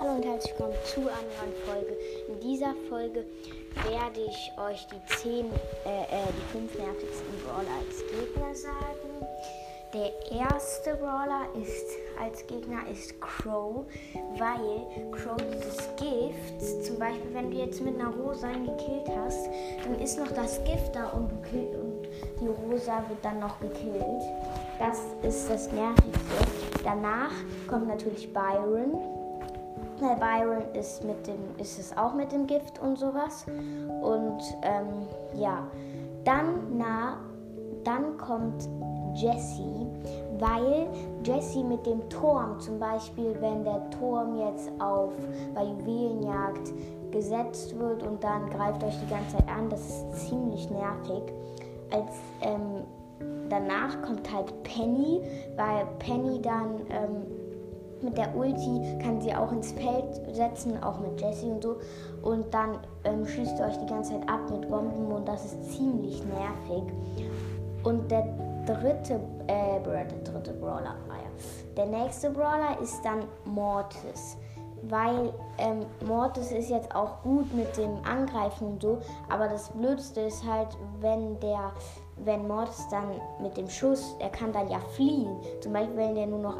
herzlich willkommen zu einer neuen Folge. In dieser Folge werde ich euch die 10, äh, äh, die 5 nervigsten Brawler als Gegner sagen. Der erste Brawler ist als Gegner ist Crow, weil Crow dieses Gift, zum Beispiel wenn du jetzt mit einer Rosa ihn gekillt hast, dann ist noch das Gift da und, und die Rosa wird dann noch gekillt. Das ist das Nervigste. Danach kommt natürlich Byron. Weil Byron ist, mit dem, ist es auch mit dem Gift und sowas. Und ähm, ja, dann, na, dann kommt Jessie, weil Jessie mit dem Turm, zum Beispiel, wenn der Turm jetzt auf bei Juwelenjagd gesetzt wird und dann greift euch die ganze Zeit an, das ist ziemlich nervig. Als ähm, danach kommt halt Penny, weil Penny dann ähm, mit der Ulti kann sie auch ins Feld setzen, auch mit Jessie und so. Und dann ähm, schießt ihr euch die ganze Zeit ab mit Bomben und das ist ziemlich nervig. Und der dritte, äh, der dritte Brawler, ah. Der nächste Brawler ist dann Mortis. Weil ähm, Mortis ist jetzt auch gut mit dem Angreifen und so, aber das Blödste ist halt, wenn der wenn Mortis dann mit dem Schuss, er kann dann ja fliehen. Zum Beispiel, wenn er nur noch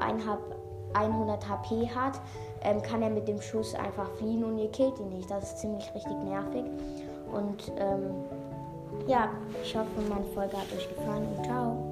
100 HP hat, ähm, kann er mit dem Schuss einfach fliehen und ihr killt ihn nicht. Das ist ziemlich richtig nervig. Und ähm, ja, ich hoffe, meine Folge hat euch gefallen und ciao.